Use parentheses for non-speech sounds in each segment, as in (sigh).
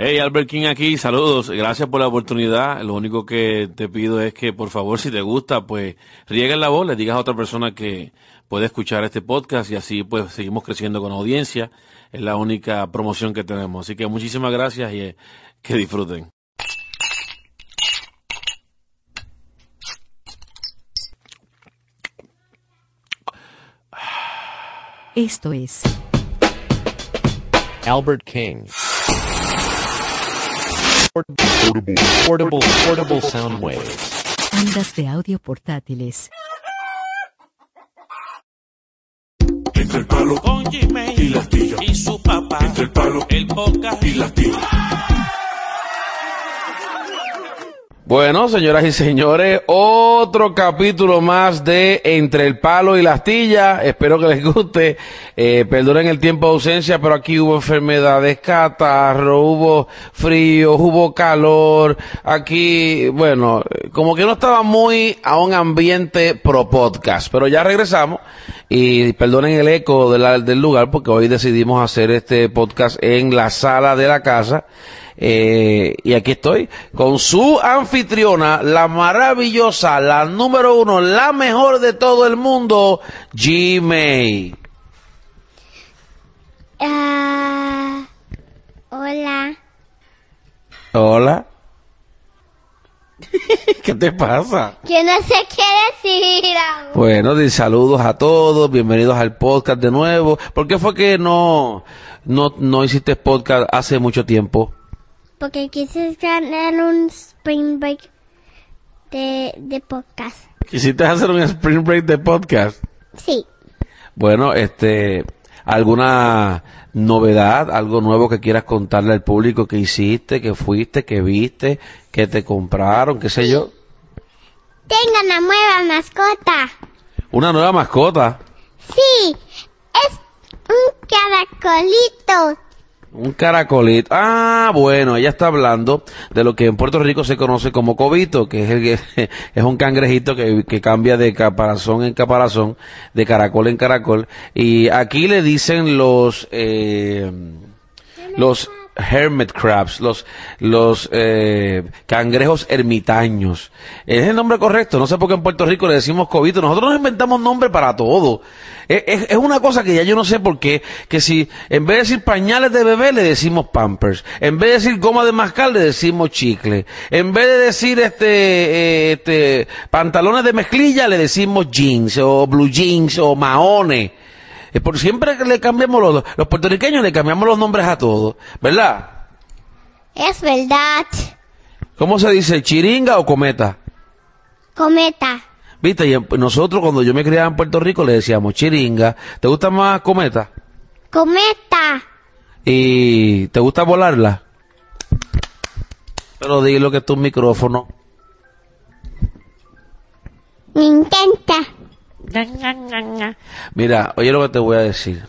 Hey, Albert King aquí, saludos, gracias por la oportunidad. Lo único que te pido es que, por favor, si te gusta, pues rieguen la voz, le digas a otra persona que puede escuchar este podcast y así pues seguimos creciendo con audiencia. Es la única promoción que tenemos. Así que muchísimas gracias y eh, que disfruten. Esto es Albert King. Portable, portable, portable sound waves. ondas de audio portátiles Entre el palo con Jimmy y la astilla. y su papá. Entre el palo el podcast y la astilla. Bueno, señoras y señores, otro capítulo más de Entre el Palo y la Astilla. Espero que les guste. Eh, perdonen el tiempo de ausencia, pero aquí hubo enfermedades, catarro, hubo frío, hubo calor. Aquí, bueno, como que no estaba muy a un ambiente pro podcast, pero ya regresamos. Y perdonen el eco del lugar, porque hoy decidimos hacer este podcast en la sala de la casa. Eh, y aquí estoy con su anfitriona, la maravillosa, la número uno, la mejor de todo el mundo, G-May. Ah, hola. Hola. (laughs) ¿Qué te pasa? Yo no sé qué decir. Bueno, di saludos a todos, bienvenidos al podcast de nuevo. ¿Por qué fue que no, no, no hiciste podcast hace mucho tiempo? Porque quise ganar un spring break de, de podcast. ¿Quisiste hacer un spring break de podcast? Sí. Bueno, este, ¿alguna novedad, algo nuevo que quieras contarle al público que hiciste, que fuiste, que viste, que te compraron, qué sé yo? Tengo una nueva mascota. Una nueva mascota, Sí. Es un caracolito. Un caracolito. Ah, bueno, ella está hablando de lo que en Puerto Rico se conoce como cobito, que es el que (laughs) es un cangrejito que, que cambia de caparazón en caparazón, de caracol en caracol, y aquí le dicen los eh, los hermit crabs, los, los eh, cangrejos ermitaños. Es el nombre correcto, no sé por qué en Puerto Rico le decimos cobito, nosotros nos inventamos nombre para todo. Es, es- una cosa que ya yo no sé por qué, que si en vez de decir pañales de bebé le decimos pampers, en vez de decir goma de mascar le decimos chicle, en vez de decir este, eh, este, pantalones de mezclilla le decimos jeans o blue jeans o maones. Eh, Por siempre que le cambiamos los, los puertorriqueños le cambiamos los nombres a todos, ¿verdad? Es verdad. ¿Cómo se dice? ¿Chiringa o cometa? Cometa. Viste, y nosotros cuando yo me criaba en Puerto Rico le decíamos chiringa. ¿Te gusta más cometa? Cometa. ¿Y te gusta volarla? Pero dilo que es tu micrófono. Me encanta. Mira, oye lo que te voy a decir.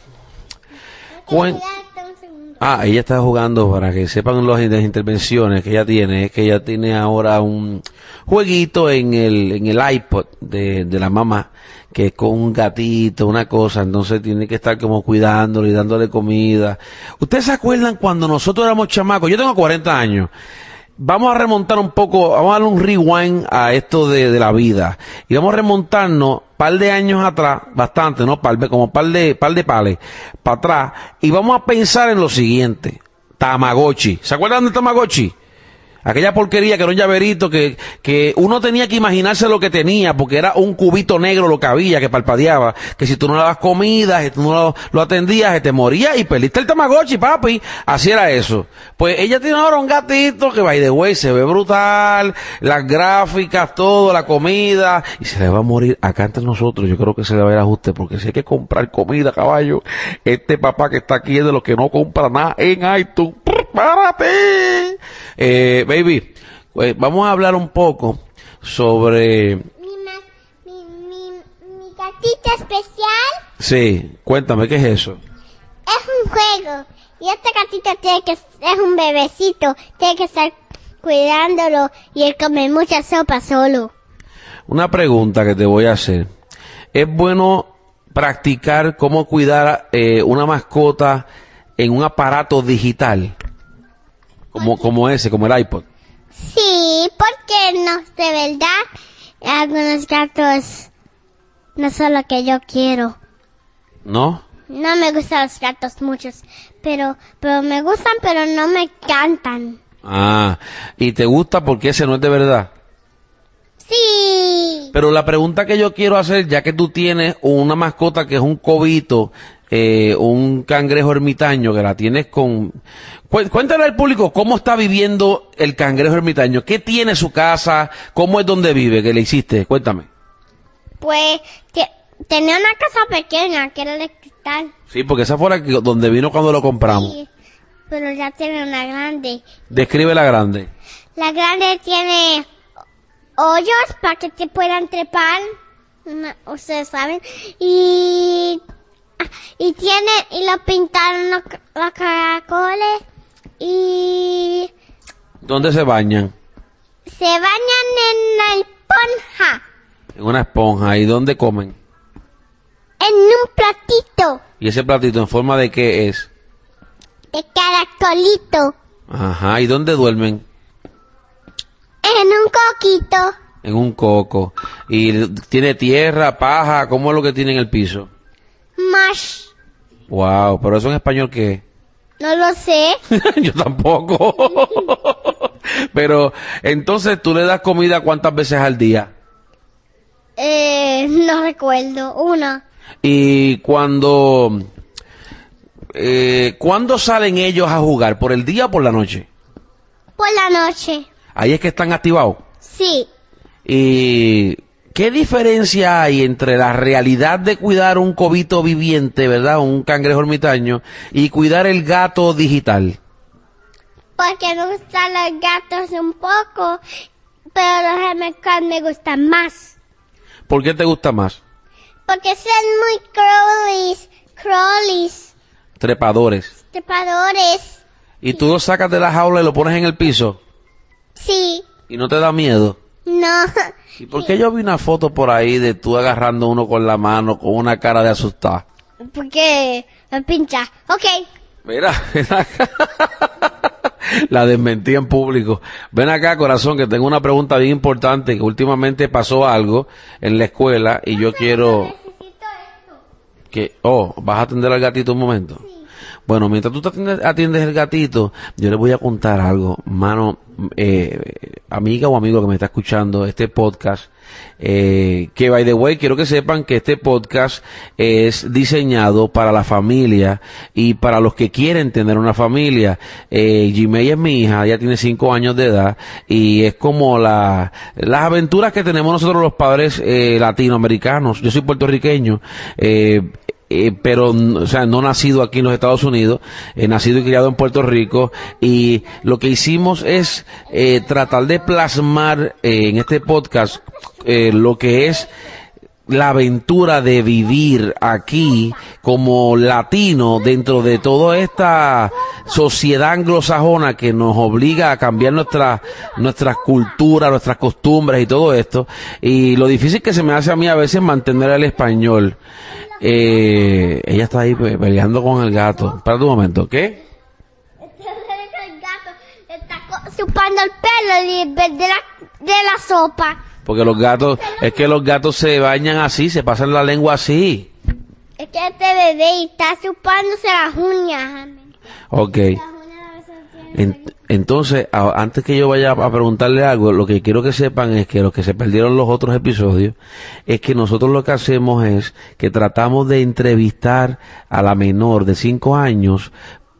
Ah, ella está jugando para que sepan las intervenciones que ella tiene. Es que ella tiene ahora un jueguito en el, en el iPod de, de la mamá, que es con un gatito, una cosa. Entonces tiene que estar como cuidándolo y dándole comida. ¿Ustedes se acuerdan cuando nosotros éramos chamacos? Yo tengo 40 años. Vamos a remontar un poco, vamos a darle un rewind a esto de, la vida. Y vamos a remontarnos par de años atrás, bastante, ¿no? Par como par de, par de pales, para atrás. Y vamos a pensar en lo siguiente. Tamagotchi. ¿Se acuerdan de Tamagotchi? Aquella porquería que era un llaverito que, que uno tenía que imaginarse lo que tenía, porque era un cubito negro lo que había, que parpadeaba, que si tú no le dabas comida, si tú no lo, lo atendías, se te moría y perdiste el tamagotchi, papi. Así era eso. Pues ella tiene ahora un gatito que, by the way, se ve brutal, las gráficas, todo, la comida, y se le va a morir acá entre nosotros. Yo creo que se le va a ir ajuste, porque si hay que comprar comida, caballo, este papá que está aquí es de los que no compra nada en iTunes. ¡Párate! Eh, baby, pues, vamos a hablar un poco sobre... Mi, mi, mi, mi gatita especial Sí, cuéntame, ¿qué es eso? es un juego. Y esta gatita tiene que, es un bebecito. Tiene que estar cuidándolo y él come mucha sopa solo. Una pregunta que te voy a hacer. ¿Es bueno practicar cómo cuidar eh, una mascota en un aparato digital? Como, como ese, como el iPod. Sí, porque no, de verdad, algunos gatos no son lo que yo quiero. ¿No? No me gustan los gatos muchos, pero, pero me gustan, pero no me encantan. Ah, ¿y te gusta porque ese no es de verdad? Sí. Pero la pregunta que yo quiero hacer, ya que tú tienes una mascota que es un cobito, eh, un cangrejo ermitaño, que la tienes con... Cué- Cuéntale al público cómo está viviendo el cangrejo ermitaño, qué tiene su casa, cómo es donde vive, que le hiciste, cuéntame. Pues te- tenía una casa pequeña que era de cristal. Sí, porque esa fue la que- donde vino cuando lo compramos. Sí, pero ya tiene una grande. Describe la grande. La grande tiene hoyos para que te puedan trepar. una- ustedes saben. Y, y tiene, y lo pintaron los, los caracoles. Y ¿Dónde se bañan? se bañan en la esponja. En una esponja. ¿Y dónde comen? En un platito ¿Y ese platito en forma de qué es? de caracolito. Ajá. ¿Y dónde duermen? En un coquito. En un coco. ¿Y tiene tierra, paja? ¿Cómo es lo que tiene en el piso? Mash. Wow, pero eso en español qué? No lo sé. (laughs) Yo tampoco. (laughs) pero entonces tú le das comida cuántas veces al día? Eh, no recuerdo. Una. Y cuando eh, ¿cuándo salen ellos a jugar? ¿Por el día o por la noche? Por la noche. Ahí es que están activados. Sí. ¿Y qué diferencia hay entre la realidad de cuidar un cobito viviente, verdad, un cangrejo ermitaño, y cuidar el gato digital? Porque me gustan los gatos un poco, pero los americanos me gustan más. ¿Por qué te gusta más? Porque son muy crawlies, crawlies, Trepadores. trepadores. Y tú lo sacas de la jaula y lo pones en el piso Sí. y no te da miedo. No. ¿Y por qué yo vi una foto por ahí de tú agarrando uno con la mano con una cara de asustada? Porque me pincha. Ok. Mira, (laughs) ven acá. la desmentí en público. Ven acá, corazón, que tengo una pregunta bien importante, que últimamente pasó algo en la escuela y yo quiero que, oh, vas a atender al gatito un momento. Bueno, mientras tú te atiendes, atiendes el gatito, yo les voy a contar algo, mano, eh, amiga o amigo que me está escuchando este podcast, eh, que by the way, quiero que sepan que este podcast es diseñado para la familia y para los que quieren tener una familia. Eh, Jimmy es mi hija, ella tiene cinco años de edad y es como la, las aventuras que tenemos nosotros los padres eh, latinoamericanos. Yo soy puertorriqueño, eh, eh, pero o sea no nacido aquí en los Estados Unidos eh, nacido y criado en Puerto Rico y lo que hicimos es eh, tratar de plasmar eh, en este podcast eh, lo que es la aventura de vivir aquí como latino dentro de toda esta sociedad anglosajona que nos obliga a cambiar nuestra, nuestras culturas, nuestras costumbres y todo esto. Y lo difícil que se me hace a mí a veces mantener el español. Eh, ella está ahí pe- peleando con el gato. Espera un momento, ¿qué? El gato le está co- chupando el pelo en vez de la, de la sopa. Porque los gatos, es que los gatos se bañan así, se pasan la lengua así. Es que este bebé está chupándose las uñas. Ok. En- entonces, a- antes que yo vaya a preguntarle algo, lo que quiero que sepan es que los que se perdieron los otros episodios, es que nosotros lo que hacemos es que tratamos de entrevistar a la menor de 5 años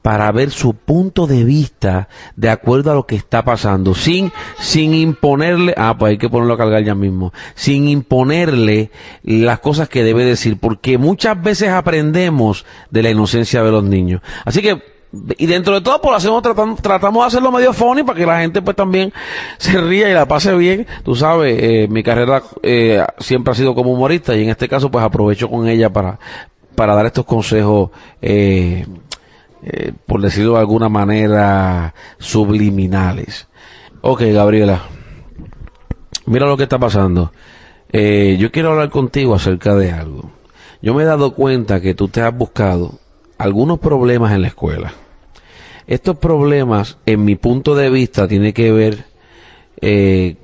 para ver su punto de vista de acuerdo a lo que está pasando, sin, sin imponerle, ah, pues hay que ponerlo a cargar ya mismo, sin imponerle las cosas que debe decir, porque muchas veces aprendemos de la inocencia de los niños. Así que, y dentro de todo, pues lo hacemos, tratamos, tratamos de hacerlo medio funny para que la gente pues también (laughs) se ría y la pase bien. Tú sabes, eh, mi carrera eh, siempre ha sido como humorista y en este caso pues aprovecho con ella para, para dar estos consejos, eh, eh, por decirlo de alguna manera, subliminales. Ok, Gabriela. Mira lo que está pasando. Eh, yo quiero hablar contigo acerca de algo. Yo me he dado cuenta que tú te has buscado algunos problemas en la escuela. estos problemas, en mi punto de vista, tiene que ver, eh,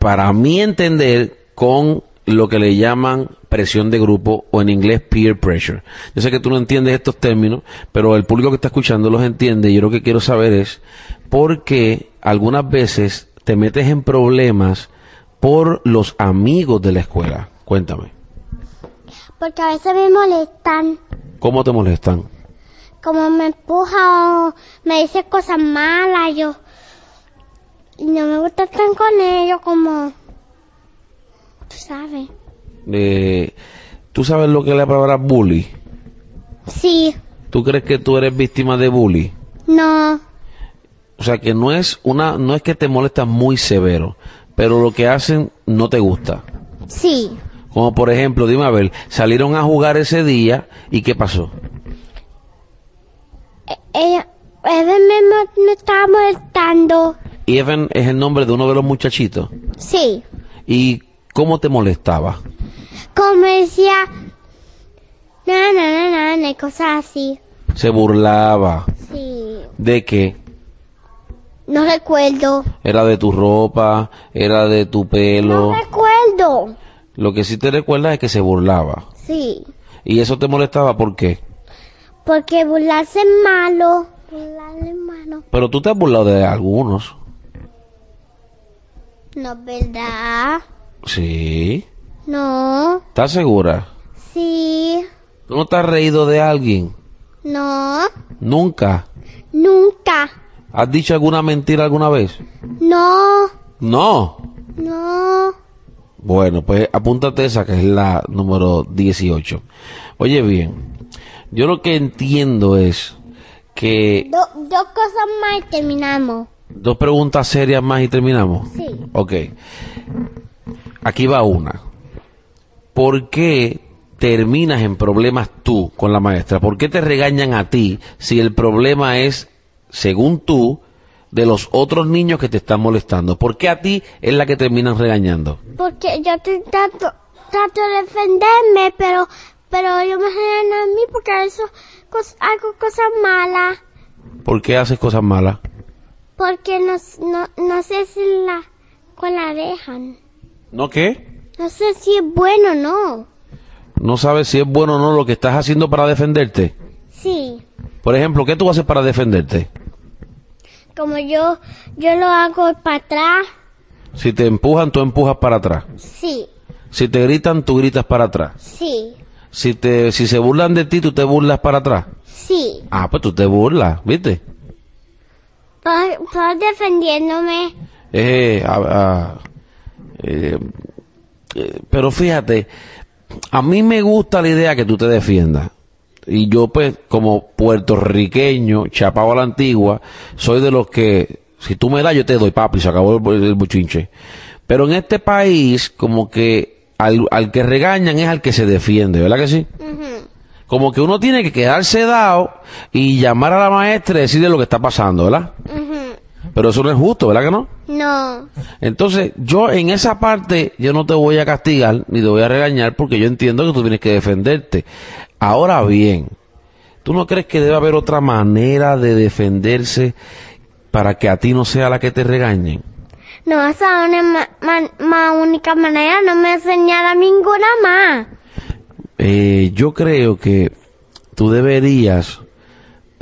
para mí entender, con lo que le llaman presión de grupo o en inglés peer pressure. Yo sé que tú no entiendes estos términos, pero el público que está escuchando los entiende y yo lo que quiero saber es por qué algunas veces te metes en problemas por los amigos de la escuela. Cuéntame, Porque a veces me molestan. ¿cómo te molestan? Como me empuja o me dice cosas malas. Yo. Y no me gusta estar con ellos como. Tú sabes. Eh, ¿Tú sabes lo que es la palabra bully? Sí. ¿Tú crees que tú eres víctima de bully? No. O sea que no es una, no es que te molesta muy severo, pero lo que hacen no te gusta. Sí. Como por ejemplo, dime a ver, salieron a jugar ese día y ¿qué pasó? Ella. Él me, mo- me estaba molestando. Evan es el nombre de uno de los muchachitos. Sí. ¿Y cómo te molestaba? Como decía. Na, na, na, na, cosas así. Se burlaba. Sí. ¿De qué? No recuerdo. Era de tu ropa, era de tu pelo. No recuerdo. Lo que sí te recuerdas es que se burlaba. Sí. ¿Y eso te molestaba por qué? Porque burlarse es malo. Burlarse es malo. Pero tú te has burlado de algunos. No es verdad. Sí. No. ¿Estás segura? Sí. ¿Tú no te has reído de alguien? No. Nunca. Nunca. ¿Has dicho alguna mentira alguna vez? No. No. No. Bueno, pues apúntate esa que es la número 18. Oye bien, yo lo que entiendo es que Do- dos cosas más y terminamos. dos preguntas serias más y terminamos. Sí. Ok. Aquí va una. ¿Por qué terminas en problemas tú con la maestra? ¿Por qué te regañan a ti si el problema es, según tú, de los otros niños que te están molestando? ¿Por qué a ti es la que terminan regañando? Porque yo te trato, trato de defenderme, pero, pero ellos me regañan a mí porque eso cos- hago cosas malas. ¿Por qué haces cosas malas? Porque no, no, no sé si la, con la dejan. ¿No qué? No sé si es bueno o no. No sabes si es bueno o no lo que estás haciendo para defenderte. Sí. Por ejemplo, ¿qué tú haces para defenderte? Como yo, yo lo hago para atrás. Si te empujan, tú empujas para atrás. Sí. Si te gritan, tú gritas para atrás. Sí. Si te, si se burlan de ti, tú te burlas para atrás. Sí. Ah, pues tú te burlas, ¿viste? Estoy defendiéndome. Eh, a- a- eh, eh, pero fíjate, a mí me gusta la idea que tú te defiendas. Y yo, pues, como puertorriqueño, chapado a la antigua, soy de los que, si tú me das, yo te doy, papi, se acabó el, el buchinche. Pero en este país, como que al, al que regañan es al que se defiende, ¿verdad que sí? Como que uno tiene que quedarse dado y llamar a la maestra y decirle lo que está pasando, ¿verdad? Pero eso no es justo, ¿verdad que no? No. Entonces, yo en esa parte, yo no te voy a castigar ni te voy a regañar porque yo entiendo que tú tienes que defenderte. Ahora bien, ¿tú no crees que debe haber otra manera de defenderse para que a ti no sea la que te regañen? No, esa es una ma- ma- única manera. No me enseñaron ninguna más. Eh, yo creo que tú deberías,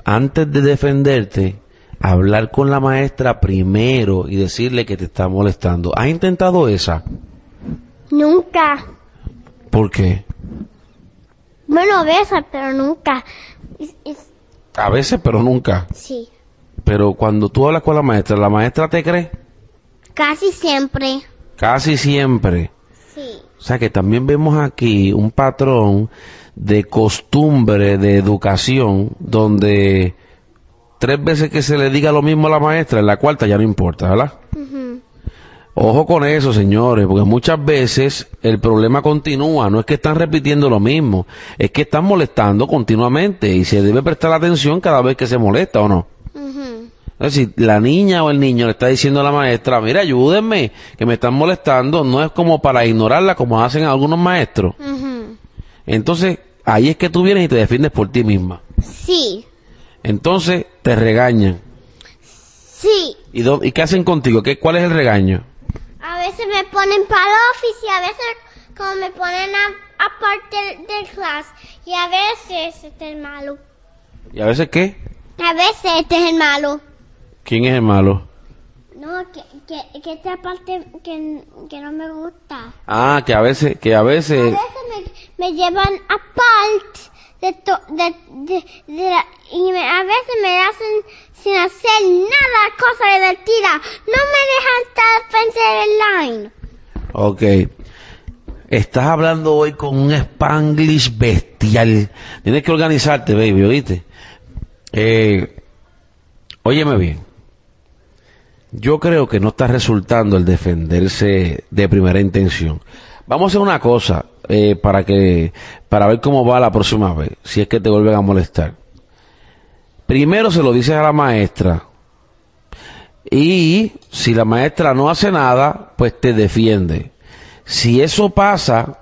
antes de defenderte, hablar con la maestra primero y decirle que te está molestando. ¿Has intentado esa? Nunca. ¿Por qué? Bueno, besas, pero nunca. A veces, pero nunca. sí. Pero cuando tú hablas con la maestra, ¿la maestra te cree? Casi siempre. Casi siempre. Sí. O sea que también vemos aquí un patrón de costumbre, de educación, donde tres veces que se le diga lo mismo a la maestra, en la cuarta ya no importa, ¿verdad? Ojo con eso, señores, porque muchas veces el problema continúa, no es que están repitiendo lo mismo, es que están molestando continuamente y se debe prestar atención cada vez que se molesta o no. Es decir, la niña o el niño le está diciendo a la maestra, mira, ayúdenme, que me están molestando, no es como para ignorarla como hacen algunos maestros. Entonces, ahí es que tú vienes y te defiendes por ti misma. Sí. Entonces, te regañan. Sí. ¿Y, dó- y qué hacen contigo? ¿Qué, ¿Cuál es el regaño? A veces me ponen para el office y a veces como me ponen a- aparte del, class. Y a veces este es el malo. ¿Y a veces qué? A veces este es el malo. ¿Quién es el malo? No, que, que, que esta parte que, que no me gusta. Ah, que a veces, que a veces me, me llevan aparte de, de, de la- y me- a veces me hacen sin hacer nada, cosa divertida. No me dejan estar frente del line. Ok. Estás hablando hoy con un spanglish bestial. Tienes que organizarte, baby, ¿oíste? Eh, óyeme bien. Yo creo que no está resultando el defenderse de primera intención. Vamos a hacer una cosa eh, para que para ver cómo va la próxima vez, si es que te vuelven a molestar. Primero se lo dices a la maestra y si la maestra no hace nada, pues te defiende. Si eso pasa,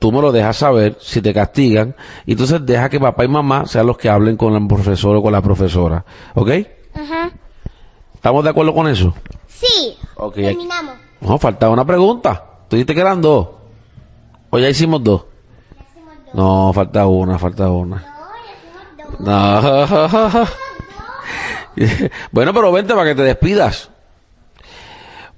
tú me lo dejas saber, si te castigan, y entonces deja que papá y mamá sean los que hablen con el profesor o con la profesora. ¿Ok? Ajá. ¿Estamos de acuerdo con eso? Sí. Ok. Terminamos. No, faltaba una pregunta. Tú dijiste que eran dos. O ya hicimos dos. No, falta una, falta una. No. (laughs) bueno, pero vente para que te despidas.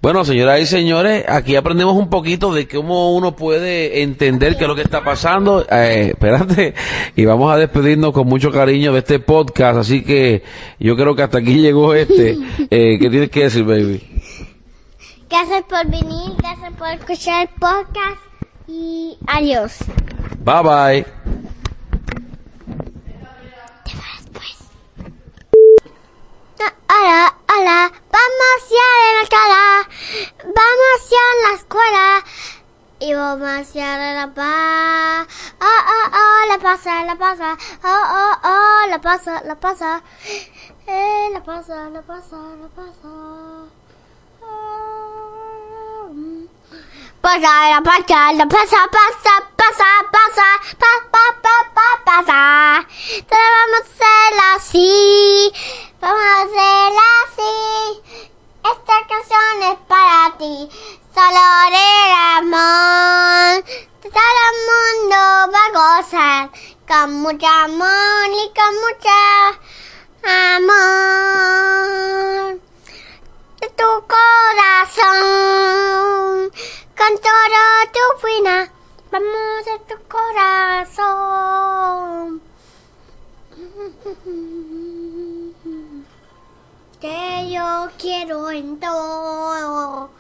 Bueno, señoras y señores, aquí aprendemos un poquito de cómo uno puede entender qué es lo que está pasando. Eh, espérate, y vamos a despedirnos con mucho cariño de este podcast, así que yo creo que hasta aquí llegó este. Eh, ¿Qué tienes que decir, baby? Gracias por venir, gracias por escuchar el podcast y adiós. Bye bye. Hola, hola, vamos ya a la escuela, vamos ya a la escuela y vamos ya a la paz. Oh, oh, oh, la pasa, la pasa, oh, oh, oh, la pasa, la pasa, eh, la pasa, la pasa, la pasa. Oh, mm. Pasa, pasa, la pasa, pasa, pasa, pasa, pa, pa, pa, pa, pasa. Te la vamos a hacer así, vamos a hacerla así. Esta canción es para ti, solo el amor. Todo el mundo va a gozar con mucho amor y con mucho amor de tu corazón. Con todo tu fina, vamos a tu corazón. (laughs) Que yo quiero en todo,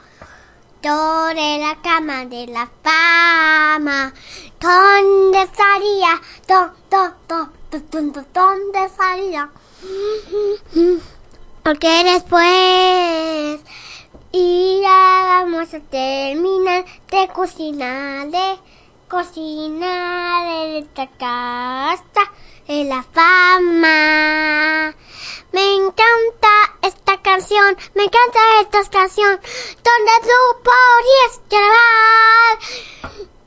todo de la cama de la fama. ¿Dónde estaría? ¿Dó- dó- dó- dó- dó- dó- ¿Dónde estaría? (laughs) Porque después y ya vamos a terminar de cocinar, de cocinar en esta casa, en la fama. Me encanta esta canción, me encanta esta canción, donde tú podrías grabar,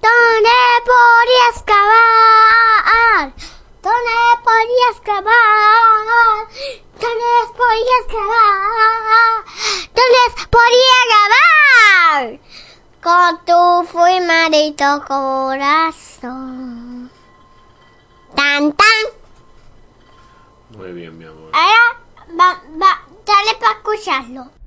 donde podrías grabar, donde podrías grabar, donde podrías grabar, donde podría grabar, con tu fumadito corazón. Tan tan. Muy bien, mi amor. Ahora va, va, dale para escucharlo.